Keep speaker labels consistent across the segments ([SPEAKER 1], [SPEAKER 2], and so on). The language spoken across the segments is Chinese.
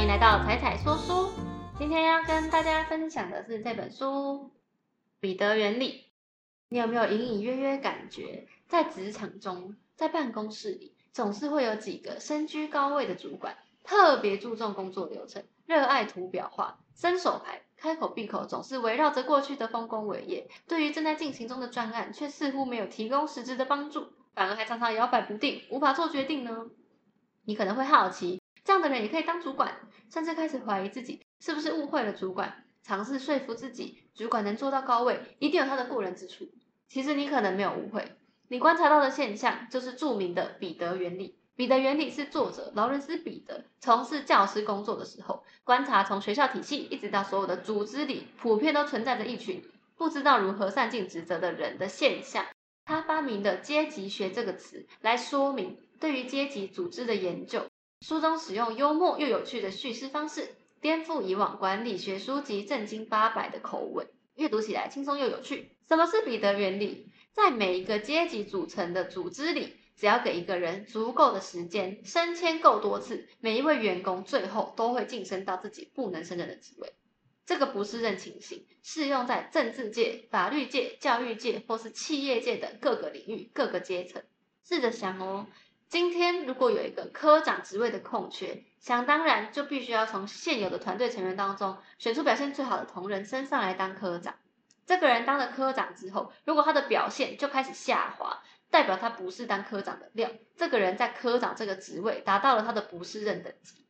[SPEAKER 1] 欢迎来到彩彩说书。今天要跟大家分享的是这本书《彼得原理》。你有没有隐隐约约感觉，在职场中，在办公室里，总是会有几个身居高位的主管，特别注重工作流程，热爱图表化，伸手牌，开口闭口总是围绕着过去的丰功伟业，对于正在进行中的专案，却似乎没有提供实质的帮助，反而还常常摇摆不定，无法做决定呢？你可能会好奇，这样的人也可以当主管，甚至开始怀疑自己是不是误会了主管，尝试说服自己，主管能做到高位，一定有他的过人之处。其实你可能没有误会，你观察到的现象就是著名的彼得原理。彼得原理是作者劳伦斯·彼得从事教师工作的时候，观察从学校体系一直到所有的组织里，普遍都存在着一群不知道如何善尽职责的人的现象。他发明的阶级学这个词来说明对于阶级组织的研究。书中使用幽默又有趣的叙事方式，颠覆以往管理学书籍正经八百的口吻，阅读起来轻松又有趣。什么是彼得原理？在每一个阶级组成的组织里。只要给一个人足够的时间，升迁够多次，每一位员工最后都会晋升到自己不能胜任的职位。这个不是认情形，适用在政治界、法律界、教育界或是企业界等各个领域、各个阶层。试着想哦，今天如果有一个科长职位的空缺，想当然就必须要从现有的团队成员当中选出表现最好的同仁升上来当科长。这个人当了科长之后，如果他的表现就开始下滑。代表他不是当科长的料，这个人在科长这个职位达到了他的不是任等级。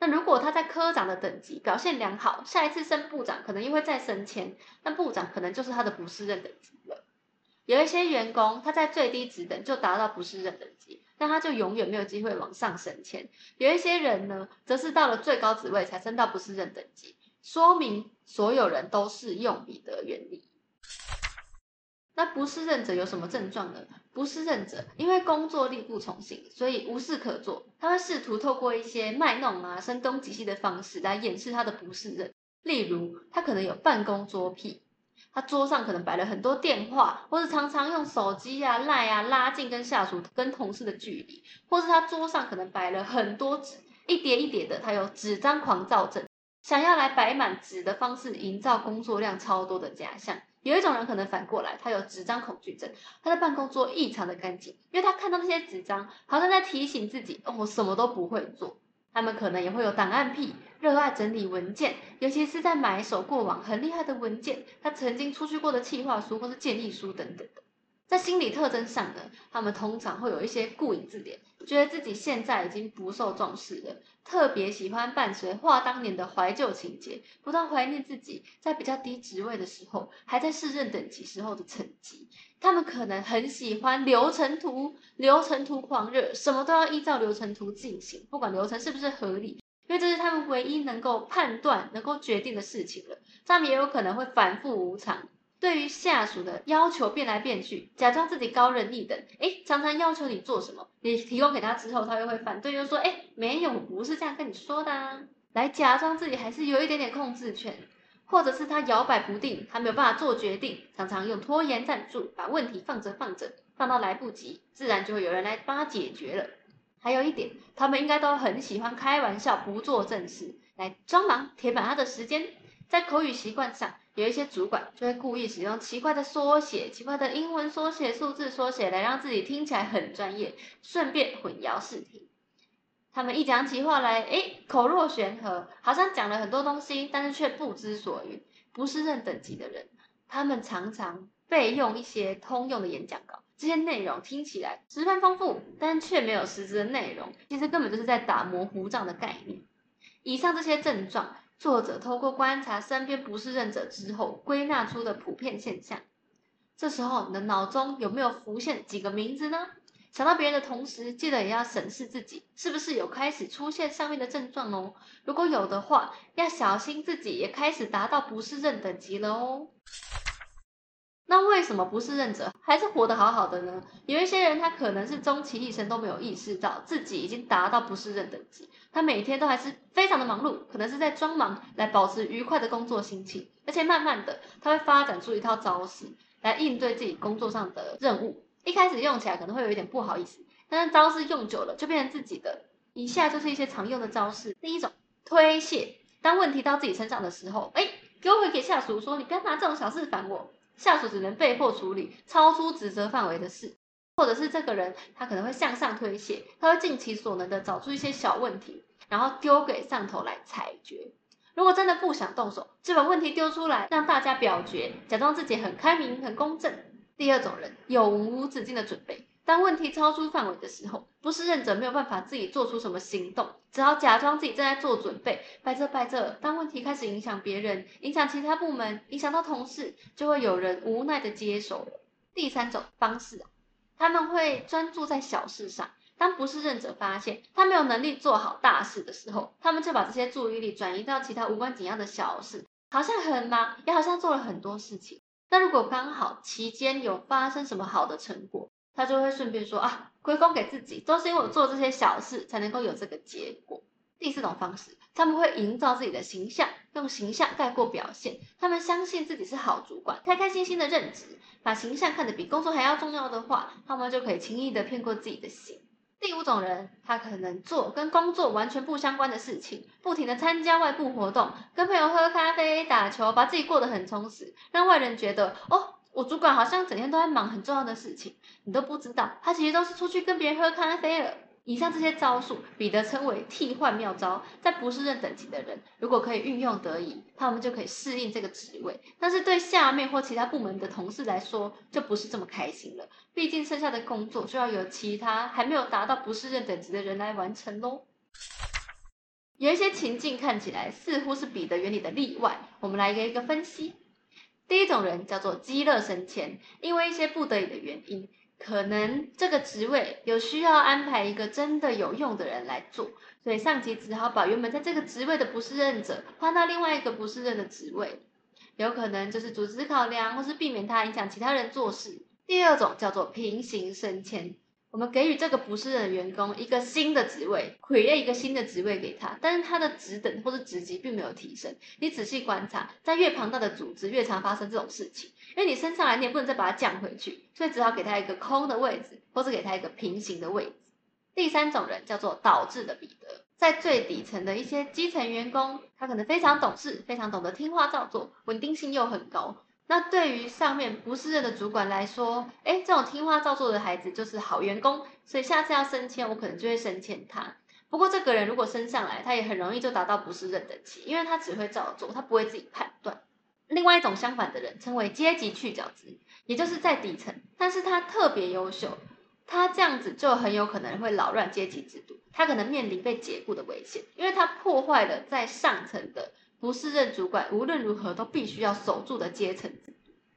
[SPEAKER 1] 那如果他在科长的等级表现良好，下一次升部长可能又会再升迁，但部长可能就是他的不是任等级了。有一些员工他在最低职等就达到不是任等级，那他就永远没有机会往上升迁。有一些人呢，则是到了最高职位才升到不是任等级，说明所有人都是用彼得原理。那不是任者有什么症状呢？不是任者因为工作力不从心，所以无事可做。他会试图透过一些卖弄啊、声东击西的方式来掩饰他的不是任。例如，他可能有办公桌癖，他桌上可能摆了很多电话，或是常常用手机啊、赖啊拉近跟下属、跟同事的距离，或是他桌上可能摆了很多纸，一叠一叠的，他有纸张狂躁症，想要来摆满纸的方式，营造工作量超多的假象。有一种人可能反过来，他有纸张恐惧症，他的办公桌异常的干净，因为他看到那些纸张，好像在提醒自己，哦，我什么都不会做。他们可能也会有档案癖，热爱整理文件，尤其是在买手过往很厉害的文件，他曾经出去过的企划书或是建议书等等的。在心理特征上呢，他们通常会有一些顾影自怜，觉得自己现在已经不受重视了，特别喜欢伴随话当年的怀旧情节，不断怀念自己在比较低职位的时候，还在市任等级时候的成绩。他们可能很喜欢流程图，流程图狂热，什么都要依照流程图进行，不管流程是不是合理，因为这是他们唯一能够判断、能够决定的事情了。他们也有可能会反复无常。对于下属的要求变来变去，假装自己高人一等，哎，常常要求你做什么，你提供给他之后，他又会反对，又说，哎，没有，不是这样跟你说的，啊，来假装自己还是有一点点控制权，或者是他摇摆不定，他没有办法做决定，常常用拖延战术，把问题放着放着，放到来不及，自然就会有人来帮他解决了。还有一点，他们应该都很喜欢开玩笑，不做正事，来装忙，填满他的时间，在口语习惯上。有一些主管就会故意使用奇怪的缩写、奇怪的英文缩写、数字缩写来让自己听起来很专业，顺便混淆视听。他们一讲起话来，哎，口若悬河，好像讲了很多东西，但是却不知所云。不是认等级的人，他们常常备用一些通用的演讲稿，这些内容听起来十分丰富，但却没有实质的内容，其实根本就是在打磨糊仗的概念。以上这些症状。作者透过观察身边不是认者之后，归纳出的普遍现象。这时候，你的脑中有没有浮现几个名字呢？想到别人的同时，记得也要审视自己，是不是有开始出现上面的症状哦？如果有的话，要小心自己也开始达到不是认等级了哦。那为什么不是认者还是活得好好的呢？有一些人他可能是终其一生都没有意识到自己已经达到不是认等级，他每天都还是非常的忙碌，可能是在装忙来保持愉快的工作心情，而且慢慢的他会发展出一套招式来应对自己工作上的任务。一开始用起来可能会有一点不好意思，但是招式用久了就变成自己的。以下就是一些常用的招式。第一种，推卸，当问题到自己身上的时候，哎，丢回给下属说：“你不要拿这种小事烦我。”下属只能被迫处理超出职责范围的事，或者是这个人他可能会向上推卸，他会尽其所能的找出一些小问题，然后丢给上头来裁决。如果真的不想动手，就把问题丢出来，让大家表决，假装自己很开明、很公正。第二种人有无止境的准备，当问题超出范围的时候，不是认者没有办法自己做出什么行动，只好假装自己正在做准备，摆着摆着，当问题开始影响别人、影响其他部门、影响到同事，就会有人无奈的接手了。第三种方式，他们会专注在小事上。当不是认者发现他没有能力做好大事的时候，他们就把这些注意力转移到其他无关紧要的小事，好像很忙，也好像做了很多事情。那如果刚好期间有发生什么好的成果，他就会顺便说啊，归功给自己，都是因为我做这些小事才能够有这个结果。第四种方式，他们会营造自己的形象，用形象盖过表现。他们相信自己是好主管，开开心心的任职，把形象看得比工作还要重要的话，他们就可以轻易的骗过自己的心。第五种人，他可能做跟工作完全不相关的事情，不停的参加外部活动，跟朋友喝咖啡、打球，把自己过得很充实，让外人觉得哦，我主管好像整天都在忙很重要的事情，你都不知道，他其实都是出去跟别人喝咖啡了。以上这些招数，彼得称为替换妙招。在不是任等级的人，如果可以运用得宜，他们就可以适应这个职位。但是对下面或其他部门的同事来说，就不是这么开心了。毕竟剩下的工作就要由其他还没有达到不是任等级的人来完成喽。有一些情境看起来似乎是彼得原理的例外，我们来一个一个分析。第一种人叫做积乐升迁，因为一些不得已的原因。可能这个职位有需要安排一个真的有用的人来做，所以上级只好把原本在这个职位的不是任者换到另外一个不是任的职位。有可能就是组织考量，或是避免他影响其他人做事。第二种叫做平行升迁。我们给予这个不是的员工一个新的职位，create 一个新的职位给他，但是他的职等或是职级并没有提升。你仔细观察，在越庞大的组织，越常发生这种事情，因为你升上来，你也不能再把它降回去，所以只好给他一个空的位置，或是给他一个平行的位置。第三种人叫做导致的彼得，在最底层的一些基层员工，他可能非常懂事，非常懂得听话照做，稳定性又很高。那对于上面不是任的主管来说，哎，这种听话照做的孩子就是好员工，所以下次要升迁，我可能就会升迁他。不过这个人如果升上来，他也很容易就达到不是任等级，因为他只会照做，他不会自己判断。另外一种相反的人称为阶级去角质，也就是在底层，但是他特别优秀，他这样子就很有可能会扰乱阶级制度，他可能面临被解雇的危险，因为他破坏了在上层的。不是任主管，无论如何都必须要守住的阶层。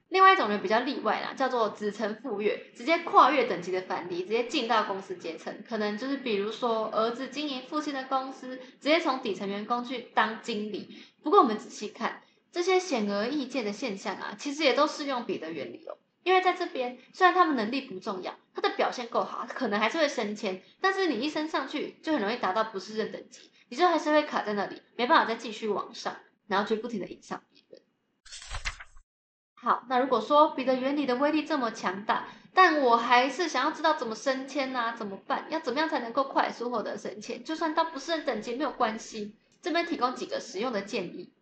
[SPEAKER 1] 另外一种人比较例外啦，叫做子承父业，直接跨越等级的反离，直接进到公司阶层。可能就是比如说儿子经营父亲的公司，直接从底层员工去当经理。不过我们仔细看这些显而易见的现象啊，其实也都适用彼得原理哦。因为在这边，虽然他们能力不重要，他的表现够好，可能还是会升迁。但是你一升上去，就很容易达到不是任等级。你就还是会卡在那里，没办法再继续往上，然后就不停的影响别人。好，那如果说彼得原理的威力这么强大，但我还是想要知道怎么升迁啊，怎么办？要怎么样才能够快速获得升迁？就算到不是很等级没有关系，这边提供几个实用的建议，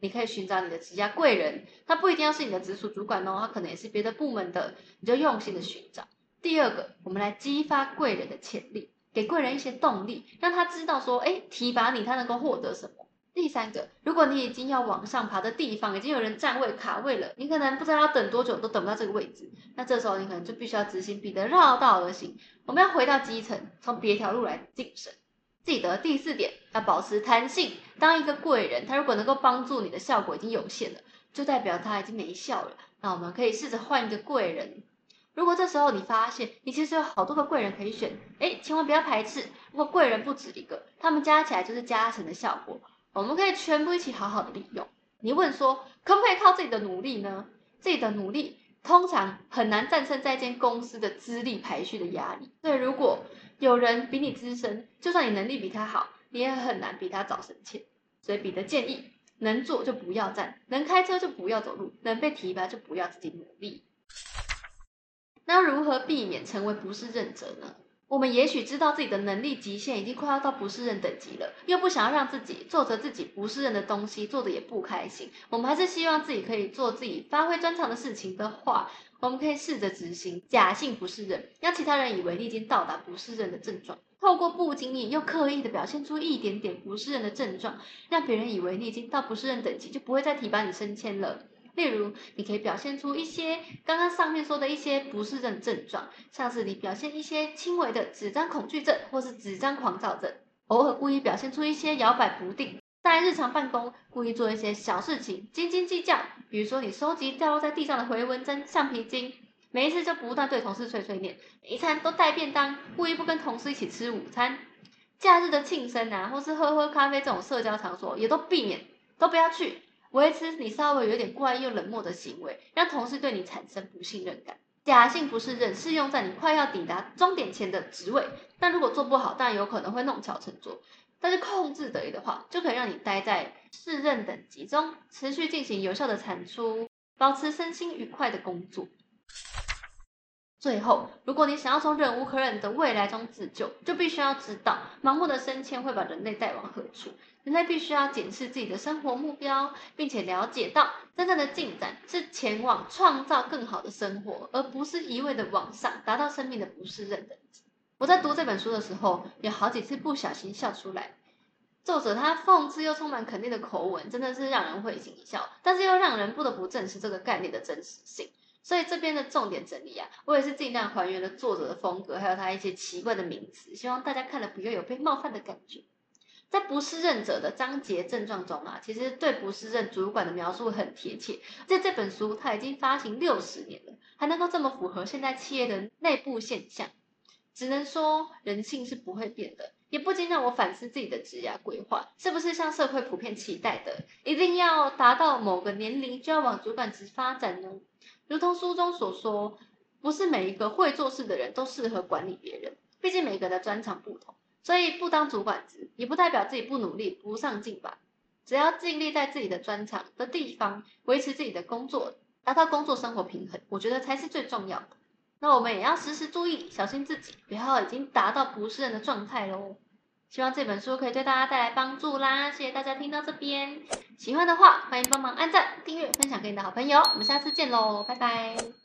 [SPEAKER 1] 你可以寻找你的职家贵人，他不一定要是你的直属主管哦，他可能也是别的部门的，你就用心的寻找。第二个，我们来激发贵人的潜力。给贵人一些动力，让他知道说，哎，提拔你，他能够获得什么。第三个，如果你已经要往上爬的地方，已经有人占位卡位了，你可能不知道要等多久都等不到这个位置，那这时候你可能就必须要执行彼得绕道而行。我们要回到基层，从别条路来晋升。记得第四点，要保持弹性。当一个贵人，他如果能够帮助你的效果已经有限了，就代表他已经没效了。那我们可以试着换一个贵人。如果这时候你发现你其实有好多个贵人可以选，哎，千万不要排斥。如果贵人不止一个，他们加起来就是加成的效果，我们可以全部一起好好的利用。你问说可不可以靠自己的努力呢？自己的努力通常很难战胜在一间公司的资历排序的压力。对如果有人比你资深，就算你能力比他好，你也很难比他早升迁。所以彼得建议，能坐就不要站，能开车就不要走路，能被提拔就不要自己努力。那如何避免成为不是任者呢？我们也许知道自己的能力极限已经快要到不胜任等级了，又不想要让自己做着自己不胜任的东西，做的也不开心。我们还是希望自己可以做自己发挥专长的事情的话，我们可以试着执行假性不胜任，让其他人以为你已经到达不胜任的症状，透过不经意又刻意的表现出一点点不胜任的症状，让别人以为你已经到不胜任等级，就不会再提拔你升迁了。例如，你可以表现出一些刚刚上面说的一些不适症症状，像是你表现一些轻微的纸张恐惧症，或是纸张狂躁症，偶尔故意表现出一些摇摆不定，在日常办公故意做一些小事情斤斤计较，比如说你收集掉落在地上的回纹针、橡皮筋，每一次就不断对同事碎碎念，每一餐都带便当，故意不跟同事一起吃午餐，假日的庆生啊，或是喝喝咖啡这种社交场所也都避免，都不要去。维持你稍微有点怪又冷漠的行为，让同事对你产生不信任感。假性不适任适用在你快要抵达终点前的职位，但如果做不好，当然有可能会弄巧成拙。但是控制得宜的话，就可以让你待在适任等级中，持续进行有效的产出，保持身心愉快的工作。最后，如果你想要从忍无可忍的未来中自救，就必须要知道，盲目的升迁会把人类带往何处。人类必须要检视自己的生活目标，并且了解到真正的进展是前往创造更好的生活，而不是一味的往上达到生命的不适认等级。我在读这本书的时候，有好几次不小心笑出来。作者他讽刺又充满肯定的口吻，真的是让人会心一笑，但是又让人不得不正视这个概念的真实性。所以这边的重点整理啊，我也是尽量还原了作者的风格，还有他一些奇怪的名词，希望大家看了不要有被冒犯的感觉。在不适任者的章节症状中啊，其实对不适任主管的描述很贴切。在这本书，它已经发行六十年了，还能够这么符合现在企业的内部现象，只能说人性是不会变的。也不禁让我反思自己的职业规划，是不是像社会普遍期待的，一定要达到某个年龄就要往主管职发展呢？如同书中所说，不是每一个会做事的人都适合管理别人，毕竟每个人的专长不同。所以不当主管职，也不代表自己不努力、不上进吧。只要尽力在自己的专长的地方维持自己的工作，达到工作生活平衡，我觉得才是最重要的。那我们也要时时注意，小心自己，不要已经达到不是人的状态喽。希望这本书可以对大家带来帮助啦！谢谢大家听到这边，喜欢的话欢迎帮忙按赞、订阅、分享给你的好朋友。我们下次见喽，拜拜。